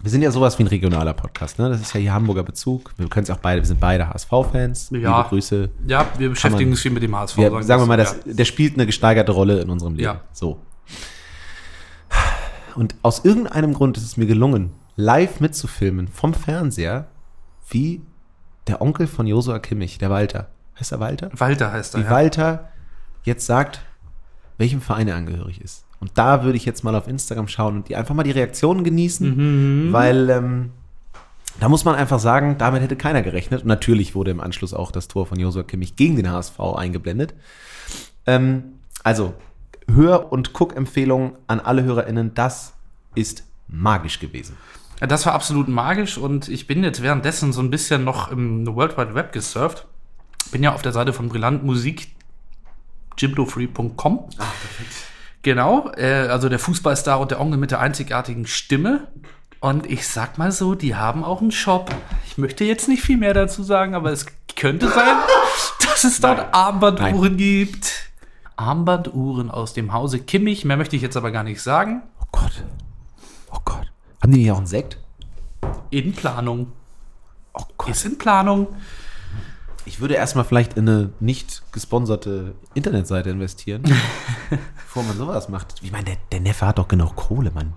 wir sind ja sowas wie ein regionaler Podcast, ne? Das ist ja hier Hamburger Bezug. Wir können es auch beide, wir sind beide HSV-Fans. Ja. Liebe Grüße. Ja, wir beschäftigen uns viel mit dem HSV. Wir, sagen sagen wir mal, das, der spielt eine gesteigerte Rolle in unserem Leben. Ja. So. Und aus irgendeinem Grund ist es mir gelungen, live mitzufilmen vom Fernseher, wie der Onkel von Josua Kimmich, der Walter. Heißt er Walter? Ja. Walter heißt er. Wie Ja. Walter jetzt sagt, welchem Verein er angehörig ist. Und da würde ich jetzt mal auf Instagram schauen und die einfach mal die Reaktionen genießen, weil ähm, da muss man einfach sagen, damit hätte keiner gerechnet. Und natürlich wurde im Anschluss auch das Tor von Josua Kimmich gegen den HSV eingeblendet. Ähm, also, Hör- und Guck-Empfehlung an alle HörerInnen, das ist magisch gewesen. Das war absolut magisch und ich bin jetzt währenddessen so ein bisschen noch im World Wide Web gesurft. Bin ja auf der Seite von Brillant Musik, jiblofree.com. Ah, perfekt. Genau, äh, also der Fußballstar und der Onkel mit der einzigartigen Stimme. Und ich sag mal so, die haben auch einen Shop. Ich möchte jetzt nicht viel mehr dazu sagen, aber es könnte sein, dass es dort Nein. Armbanduhren gibt. Armbanduhren aus dem Hause Kimmich. Mehr möchte ich jetzt aber gar nicht sagen. Oh Gott. Oh Gott. Haben die hier auch einen Sekt? In Planung. Oh Gott. Ist in Planung. Ich würde erstmal vielleicht in eine nicht gesponserte Internetseite investieren, bevor man sowas macht. Ich meine, der, der Neffe hat doch genug Kohle, Mann.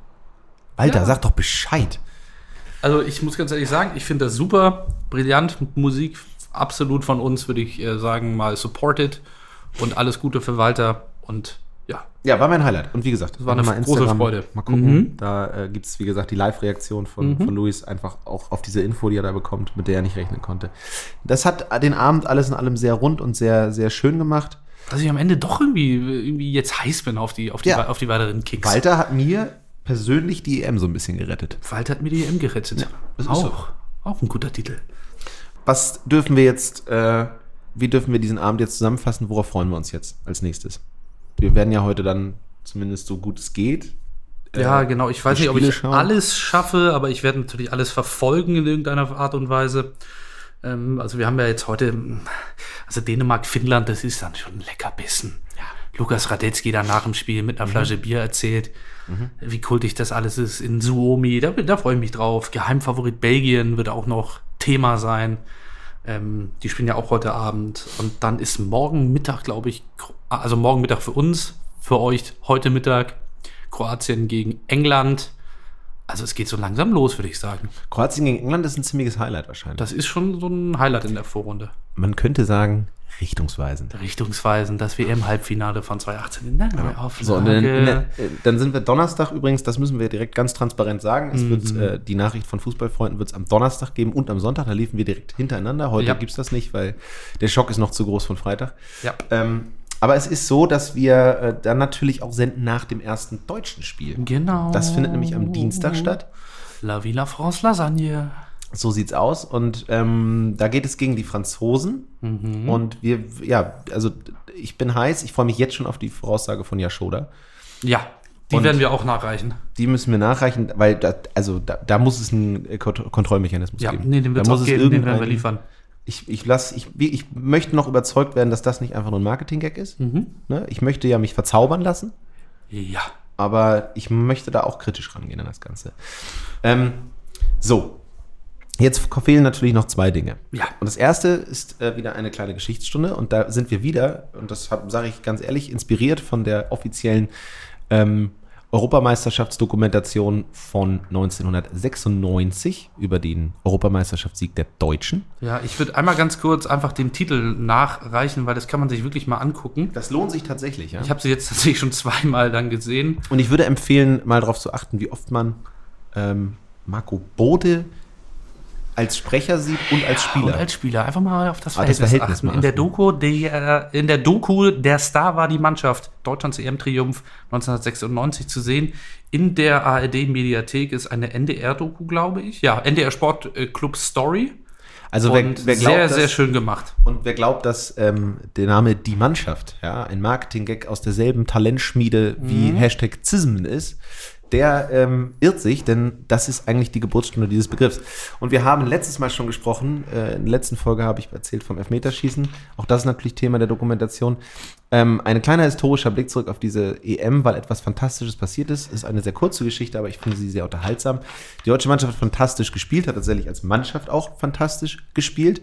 Alter, Ja. sag doch Bescheid. Also ich muss ganz ehrlich sagen, ich finde das super, brillant, Musik absolut von uns, würde ich äh, sagen, mal supported und alles Gute für Walter und ja, Ja, war mein Highlight. Und wie gesagt, das war eine große Freude. Mal gucken. Mhm. Da äh, gibt es, wie gesagt, die Live-Reaktion von, von Luis einfach auch auf diese Info, die er da bekommt, mit der er nicht rechnen konnte. Das hat den Abend alles in allem sehr rund und sehr, sehr schön gemacht. dass ich am Ende doch irgendwie, irgendwie jetzt heiß bin auf die, auf die, Ja. auf die weiteren Kicks. Walter hat mir persönlich die EM so ein bisschen gerettet. Walter hat mir die EM gerettet. das ist auch, so. auch ein guter Titel. Was dürfen wir jetzt, äh, wie dürfen wir diesen Abend jetzt zusammenfassen? Worauf freuen wir uns jetzt als nächstes? Wir werden ja heute dann zumindest so gut es geht. Ja, äh, genau. Ich weiß nicht, ob ich schauen. alles schaffe, aber ich werde natürlich alles verfolgen in irgendeiner Art und Weise. Ähm, also wir haben ja jetzt heute, also Dänemark, Finnland, das ist dann schon ein Leckerbissen. Ja. Lukas Radetzky da nach dem Spiel mit einer Flasche Bier erzählt, wie kultig das alles ist in Suomi. Da, da freue ich mich drauf. Geheimfavorit Belgien wird auch noch Thema sein. Ähm, die spielen ja auch heute Abend. Und dann ist morgen Mittag, glaube ich, Kro- also morgen Mittag für uns, für euch heute Mittag Kroatien gegen England. Also es geht so langsam los, würde ich sagen. Kroatien gegen England ist ein ziemliches Highlight wahrscheinlich. Das ist schon so ein Highlight in der Vorrunde. Man könnte sagen, richtungsweisend. Richtungsweisend das WM-Halbfinale von 2018 in der Neuauflage. So, in der, äh, dann sind wir Donnerstag übrigens, das müssen wir direkt ganz transparent sagen. Es wird Mhm. äh, die Nachricht von Fußballfreunden wird es am Donnerstag geben und am Sonntag. Da liefen wir direkt hintereinander. Heute Ja. gibt's das nicht, weil der Schock ist noch zu groß von Freitag. ja. Ähm, aber es ist so, dass wir äh, dann natürlich auch senden nach dem ersten deutschen Spiel. Genau. Das findet nämlich am Dienstag statt. La Villa France Lasagne. So sieht's aus. Und ähm, da geht es gegen die Franzosen. Mhm. Und wir, ja, also ich bin heiß. Ich freue mich jetzt schon auf die Voraussage von Yashoda. Ja, die Und- werden wir auch nachreichen. Die müssen wir nachreichen, weil da, also da, da muss es einen äh, Kont Kontrollmechanismus Ja, geben. nee, den wird da es auch geben, den werden wir liefern. Ich, ich, lass, ich, ich möchte noch überzeugt werden, dass das nicht einfach nur ein Marketing-Gag ist. Mhm. Ne? Ich möchte ja mich verzaubern lassen. Ja. aber ich möchte da auch kritisch rangehen an das Ganze. Ähm, so, jetzt fehlen natürlich noch zwei Dinge. Ja. Und das erste ist äh, wieder eine kleine Geschichtsstunde und da sind wir wieder, und das sage ich ganz ehrlich, inspiriert von der offiziellen ähm, Europameisterschaftsdokumentation von 1996 über den Europameisterschaftssieg der Deutschen. Ja, ich würde einmal ganz kurz einfach den Titel nachreichen, weil das kann man sich wirklich mal angucken. Das lohnt sich tatsächlich, ja. Ich habe sie jetzt tatsächlich schon zweimal dann gesehen. Und ich würde empfehlen, mal darauf zu achten, wie oft man ähm, Marco Bode als Sprecher sieht und als Spieler. Und als Spieler einfach mal auf das Ah, das Verhältnis, Verhältnis achten. In der. Doku, der, in der Doku der Star war die Mannschaft Deutschlands EM-Triumph 1996 zu sehen. In der ARD-Mediathek ist eine NDR-Doku, glaube ich. Ja, NDR Sport äh, Club Story. also wer, wer glaubt, sehr, dass, sehr schön gemacht. Und wer glaubt, dass ähm, der Name Die Mannschaft, ja, ein Marketing-Gag aus derselben Talentschmiede wie Hashtag Zismen ist, der ähm, irrt sich, denn das ist eigentlich die Geburtsstunde dieses Begriffs. Und wir haben letztes Mal schon gesprochen, äh, in der letzten Folge habe ich erzählt vom Elfmeterschießen. Auch das ist natürlich Thema der Dokumentation. Ähm, ein kleiner historischer Blick zurück auf diese EM, weil etwas Fantastisches passiert ist. Ist eine sehr kurze Geschichte, aber ich finde sie sehr unterhaltsam. Die deutsche Mannschaft hat fantastisch gespielt, hat tatsächlich als Mannschaft auch fantastisch gespielt.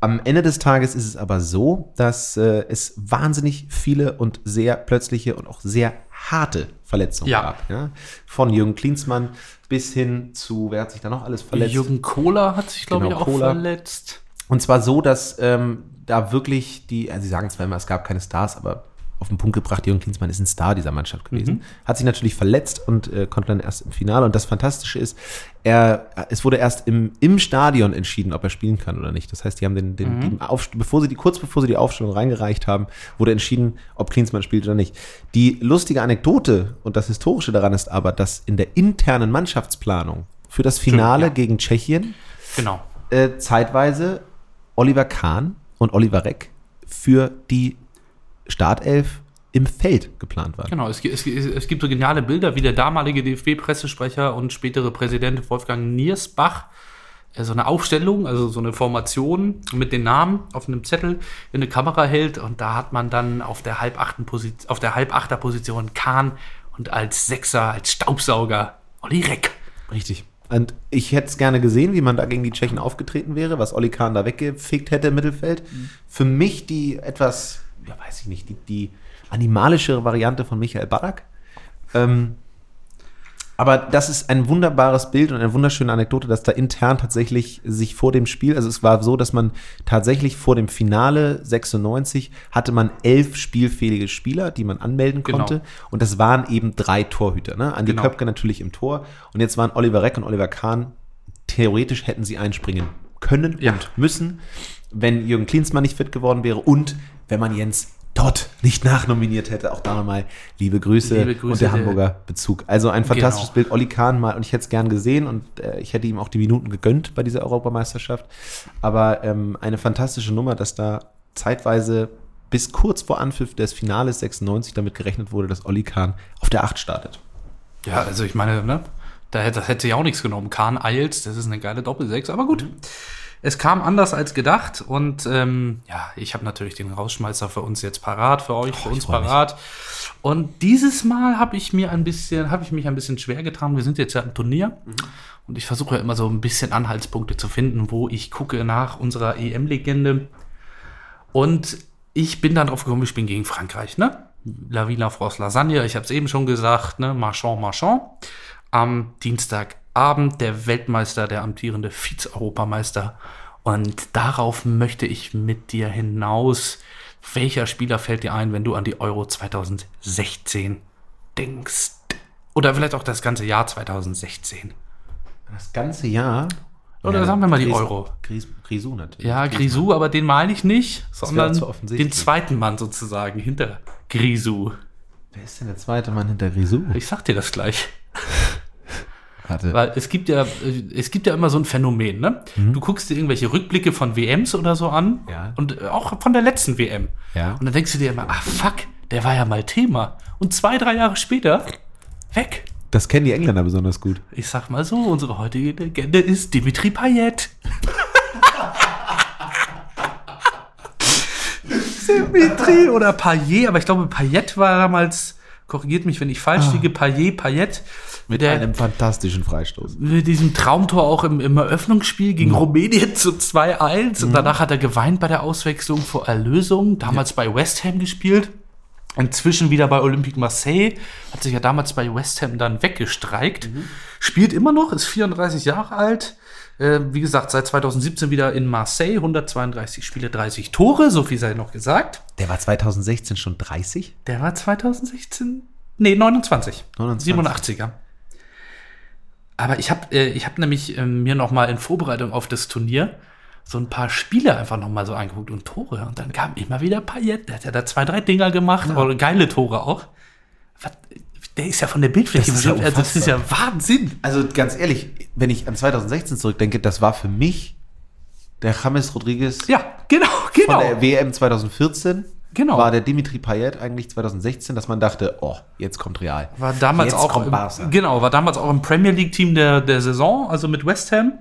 Am Ende des Tages ist es aber so, dass äh, es wahnsinnig viele und sehr plötzliche und auch sehr harte Verletzungen Ja. gab. Ja? Von Jürgen Klinsmann bis hin zu, wer hat sich da noch alles verletzt? Jürgen Kohler hat sich, glaube Genau, ich, auch Kohler. verletzt. Und zwar so, dass ähm, da wirklich die, also sie sagen zwar immer, es gab keine Stars, aber auf den Punkt gebracht, Jürgen Klinsmann ist ein Star dieser Mannschaft gewesen. Hat sich natürlich verletzt und äh, konnte dann erst im Finale. Und das Fantastische ist, er, es wurde erst im, im Stadion entschieden, ob er spielen kann oder nicht. Das heißt, die haben den, den, die Aufst bevor sie die, kurz bevor sie die Aufstellung reingereicht haben, wurde entschieden, ob Klinsmann spielt oder nicht. Die lustige Anekdote und das Historische daran ist aber, dass in der internen Mannschaftsplanung für das Finale ja. gegen Tschechien Genau. äh, zeitweise Oliver Kahn und Oliver Reck für die Startelf im Feld geplant waren. Genau, es, es, es gibt so geniale Bilder, wie der damalige DFB-Pressesprecher und spätere Präsident Wolfgang Niersbach äh, so eine Aufstellung, also so eine Formation mit den Namen auf einem Zettel in eine Kamera hält und da hat man dann auf der halbachten Position, auf der halbachter Position Kahn und als Sechser, als Staubsauger Olli Reck. Richtig. Und ich hätte es gerne gesehen, wie man da gegen die Tschechen aufgetreten wäre, was Olli Kahn da weggefegt hätte im Mittelfeld. Für mich die etwas, ja weiß ich nicht, die, die animalischere Variante von Michael Ballack. Ähm, aber das ist ein wunderbares Bild und eine wunderschöne Anekdote, dass da intern tatsächlich sich vor dem Spiel, also es war so, dass man tatsächlich vor dem Finale 96 hatte man elf spielfähige Spieler, die man anmelden Genau. konnte. Und das waren eben drei Torhüter. Ne? Andi Genau. Köpke natürlich im Tor. Und jetzt waren Oliver Reck und Oliver Kahn, theoretisch hätten sie einspringen können Ja. und müssen, wenn Jürgen Klinsmann nicht fit geworden wäre und wenn man Jens Todd nicht nachnominiert hätte. Auch da nochmal liebe Grüße, Liebe Grüße und der Hamburger Bezug. Also ein fantastisches Genau. Bild. Olli Kahn mal, und ich hätte es gern gesehen und äh, ich hätte ihm auch die Minuten gegönnt bei dieser Europameisterschaft. Aber ähm, eine fantastische Nummer, dass da zeitweise bis kurz vor Anpfiff des Finales 96 damit gerechnet wurde, dass Olli Kahn auf der 8 startet. Ja, also ich meine, ne, da hätte, das hätte sich auch nichts genommen. Kahn Eils, das ist eine geile Doppelsechs, aber gut. Es kam anders als gedacht und ähm, ja, ich habe natürlich den Rausschmeißer für uns jetzt parat, für euch, für ich uns freu mich. parat. Und dieses Mal habe ich mir ein bisschen, habe ich mich ein bisschen schwer getan. Wir sind jetzt ja im Turnier und ich versuche ja immer so ein bisschen Anhaltspunkte zu finden, wo ich gucke nach unserer EM-Legende. Und ich bin dann drauf gekommen, wir spielen gegen Frankreich, ne? La Villa France Lasagne, ich habe es eben schon gesagt, ne? Marchand, Marchand. Am Dienstagabend der Weltmeister, der amtierende Vize-Europameister. Und darauf möchte ich mit dir hinaus. Welcher Spieler fällt dir ein, wenn du an die Euro 2016 denkst? Oder vielleicht auch das ganze Jahr 2016. Das ganze Jahr. Oder sagen wir mal die Gris- Euro. Gris, Grisou natürlich. Ja, Grisou, aber den meine ich nicht, sondern zu offensichtlich. den zweiten Mann sozusagen hinter Grisou. Wer ist denn der zweite Mann hinter Grisou? Ich sag dir das gleich. Warte. Weil es gibt ja, es gibt ja immer so ein Phänomen, ne? Du guckst dir irgendwelche Rückblicke von WMs oder so an Ja. und äh, auch von der letzten WM. Ja. Und dann denkst du dir immer, ach fuck, der war ja mal Thema. Und zwei, drei Jahre später, weg. Das kennen die Engländer besonders gut. Ich sag mal so, unsere heutige Legende ist Dimitri Payet. Dimitri oder Payet, aber ich glaube, Payet war damals, korrigiert mich, wenn ich falsch liege, Payet, Payet, Mit der, einem fantastischen Freistoß. mit diesem Traumtor auch im, im Eröffnungsspiel gegen Rumänien zu 2-1 und danach hat er geweint bei der Auswechslung vor Erlösung, damals bei West Ham gespielt. Inzwischen wieder bei Olympique Marseille, hat sich ja damals bei West Ham dann weggestreikt, spielt immer noch, ist 34 Jahre alt. Äh, wie gesagt, seit 2017 wieder in Marseille, 132 Spiele, 30 Tore, so viel sei noch gesagt. Der war 2016 schon 30? Der war 2016, nee, 29, 29. 87er. Aber ich habe äh, ich hab nämlich ähm, mir noch mal in Vorbereitung auf das Turnier so ein paar Spiele einfach noch mal so angeguckt und Tore. Und dann kam immer wieder Payet. Der hat ja da zwei, drei Dinger gemacht, oder geile Tore auch. Was, der ist ja von der Bildfläche. Das ist ja also das ist ja Wahnsinn. Also ganz ehrlich, wenn ich an 2016 zurückdenke, das war für mich der James Rodriguez Ja, genau, von genau. der WM 2014. Genau. War der Dimitri Payet eigentlich 2016, dass man dachte, oh, jetzt kommt Real. War damals jetzt auch im, Barca. genau, war damals auch im Premier League Team der, der Saison, also mit West Ham.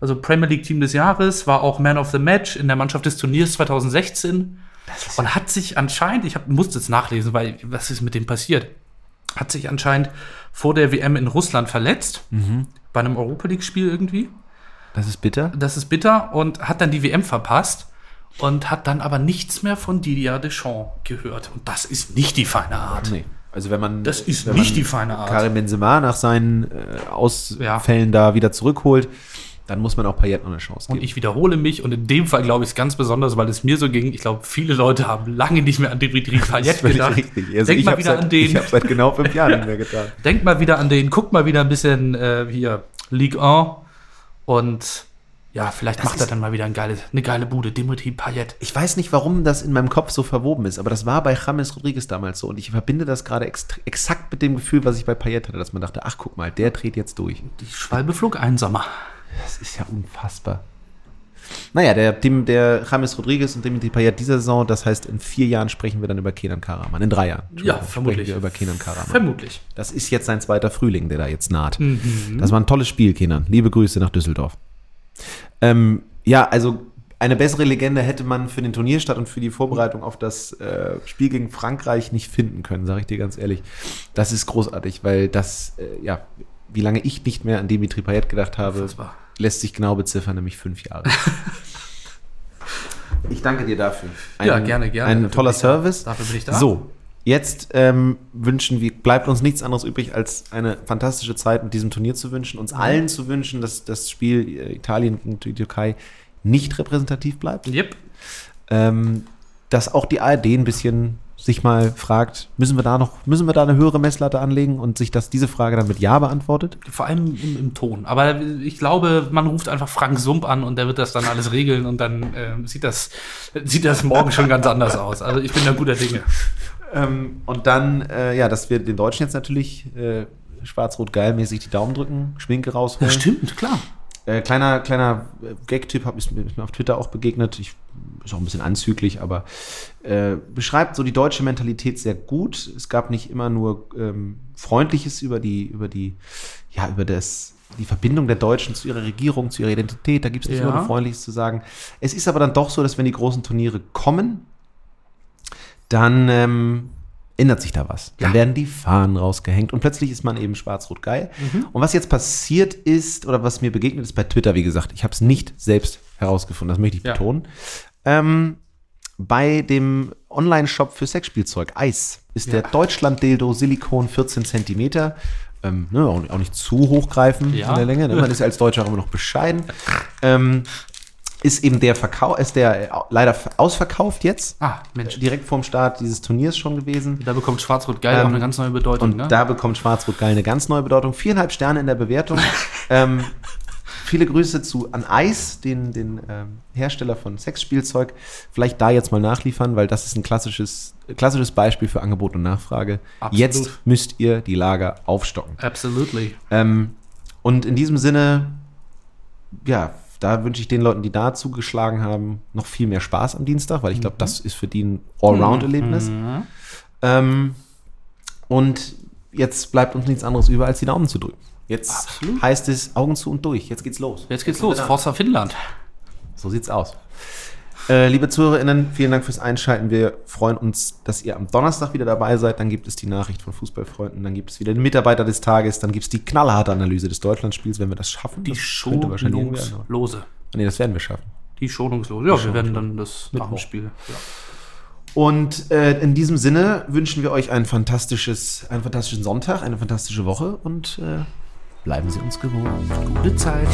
Also Premier League Team des Jahres, war auch Man of the Match in der Mannschaft des Turniers 2016 und hat sich anscheinend, ich hab, musste es nachlesen, weil was ist mit dem passiert? Hat sich anscheinend vor der WM in Russland verletzt, Mhm. bei einem Europa League Spiel irgendwie. Das ist bitter. Das ist bitter und hat dann die WM verpasst und hat dann aber nichts mehr von Didier Deschamps gehört. Und das ist nicht die feine Art. Nee. Also wenn man Das ist nicht man die feine Art. Karim Benzema nach seinen äh, Ausfällen da wieder zurückholt, dann muss man auch Payet noch eine Chance Und geben. ich wiederhole mich und in dem Fall glaube ich es ganz besonders, weil es mir so ging. Ich glaube, viele Leute haben lange nicht mehr an Dimitri Payet gedacht. richtig. Also Denk ich mal wieder seit, an den. Ich habe seit genau fünf Jahren nicht mehr getan. Denkt mal wieder an den. Guckt mal wieder ein bisschen äh, hier Ligue 1 und ja, vielleicht macht er dann mal wieder ein geiles, eine geile Bude. Dimitri Payet. Ich weiß nicht, warum das in meinem Kopf so verwoben ist, aber das war bei James Rodriguez damals so. Und ich verbinde das gerade ext- exakt mit dem Gefühl, was ich bei Payet hatte, dass man dachte, ach guck mal, der dreht jetzt durch. Die Schwalbe flog einsamer. Das ist ja unfassbar. Naja, der, dem, der James Rodriguez und Dimitri Payet dieser Saison, das heißt, in vier Jahren sprechen wir dann über Kenan Karaman. In drei Jahren. Ja, vermutlich. Sprechen wir über Kenan Karaman. Vermutlich. Das ist jetzt sein zweiter Frühling, der da jetzt naht. Mhm. Das war ein tolles Spiel, Kenan. Liebe Grüße nach Düsseldorf. Ähm, ja, also eine bessere Legende hätte man für den Turnierstart und für die Vorbereitung auf das äh, Spiel gegen Frankreich nicht finden können, sage ich dir ganz ehrlich. Das ist großartig, weil das, äh, ja, wie lange ich nicht mehr an Dimitri Payet gedacht habe, lässt sich genau beziffern, nämlich fünf Jahre. ich danke dir dafür. Ja, gerne, gerne. Ein Dafür toller ich da. Service. Dafür bin ich da. So, jetzt ähm, wünschen wir, bleibt uns nichts anderes übrig, als eine fantastische Zeit mit diesem Turnier zu wünschen, uns allen zu wünschen, dass das Spiel äh, Italien gegen die Türkei nicht repräsentativ bleibt. Yep. Ähm, dass auch die ARD ein bisschen sich mal fragt, müssen wir da noch, müssen wir da eine höhere Messlatte anlegen und sich das, diese Frage dann mit Ja beantwortet? Vor allem im, im Ton. Aber ich glaube, man ruft einfach Frank Sump an und der wird das dann alles regeln und dann ähm, sieht, das, sieht das morgen schon ganz anders aus. Also ich bin da guter Dinge. Ähm, und dann, äh, ja, dass wir den Deutschen jetzt natürlich äh, schwarz-rot-geil mäßig die Daumen drücken, Schminke rausholen. stimmt, klar. Äh, kleiner kleiner äh, Gag-Tipp ist, mir- ist mir auf Twitter auch begegnet. Ich, ist auch ein bisschen anzüglich, aber äh, beschreibt so die deutsche Mentalität sehr gut. Es gab nicht immer nur ähm, Freundliches über die, über die, ja, über das, die Verbindung der Deutschen zu ihrer Regierung, zu ihrer Identität. Da gibt es nicht Ja. immer nur Freundliches zu sagen. Es ist aber dann doch so, dass wenn die großen Turniere kommen, dann ähm, ändert sich da was. Dann Ja. werden die Fahnen rausgehängt und plötzlich ist man eben schwarz-rot-geil. Mhm. Und was jetzt passiert ist, oder was mir begegnet ist bei Twitter, wie gesagt, ich habe es nicht selbst herausgefunden, das möchte ich Ja. betonen. Ähm, bei dem Online-Shop für Sexspielzeug, Eis, ist der Ja. Deutschland-Dildo Silikon 14 Zentimeter. Ähm, ne, auch, nicht zu hochgreifend Ja. in der Länge. Ne? Man ist als Deutscher immer noch bescheiden. Ähm, ist eben der Verkauf, ist der äh, leider ausverkauft jetzt. Ah, Mensch. Direkt vorm Start dieses Turniers schon gewesen. Da bekommt Schwarz-Rot-Geil auch Ähm, eine ganz neue Bedeutung. Und ne? da bekommt Schwarz-Rot-Geil eine ganz neue Bedeutung. Viereinhalb Sterne in der Bewertung. ähm, viele Grüße zu an Eis, den, den ähm, Hersteller von Sexspielzeug. Vielleicht da jetzt mal nachliefern, weil das ist ein klassisches, klassisches Beispiel für Angebot und Nachfrage. Absolut. Jetzt müsst ihr die Lager aufstocken. Absolutely. Ähm, und in diesem Sinne, ja, da wünsche ich den Leuten, die da zugeschlagen haben, noch viel mehr Spaß am Dienstag, weil ich glaube, das ist für die ein Allround-Erlebnis. Mhm. Ähm, und jetzt bleibt uns nichts anderes über, als die Daumen zu drücken. Jetzt Absolut. heißt es Augen zu und durch. Jetzt geht's los. Jetzt geht's wir los. Forza Finnland. So sieht's aus. Äh, liebe ZuhörerInnen, vielen Dank fürs Einschalten. Wir freuen uns, dass ihr am Donnerstag wieder dabei seid. Dann gibt es die Nachricht von Fußballfreunden, dann gibt es wieder den Mitarbeiter des Tages, dann gibt es die knallharte Analyse des Deutschlandspiels, wenn wir das schaffen. Die das schonungslose. Nee, das werden wir schaffen. Die schonungslose. Ja, wir werden dann das nach dem. Spiel. Ja. Und äh, in diesem Sinne wünschen wir euch ein fantastisches, einen fantastischen Sonntag, eine fantastische Woche und äh, bleiben Sie uns gewogen. Gute Zeit.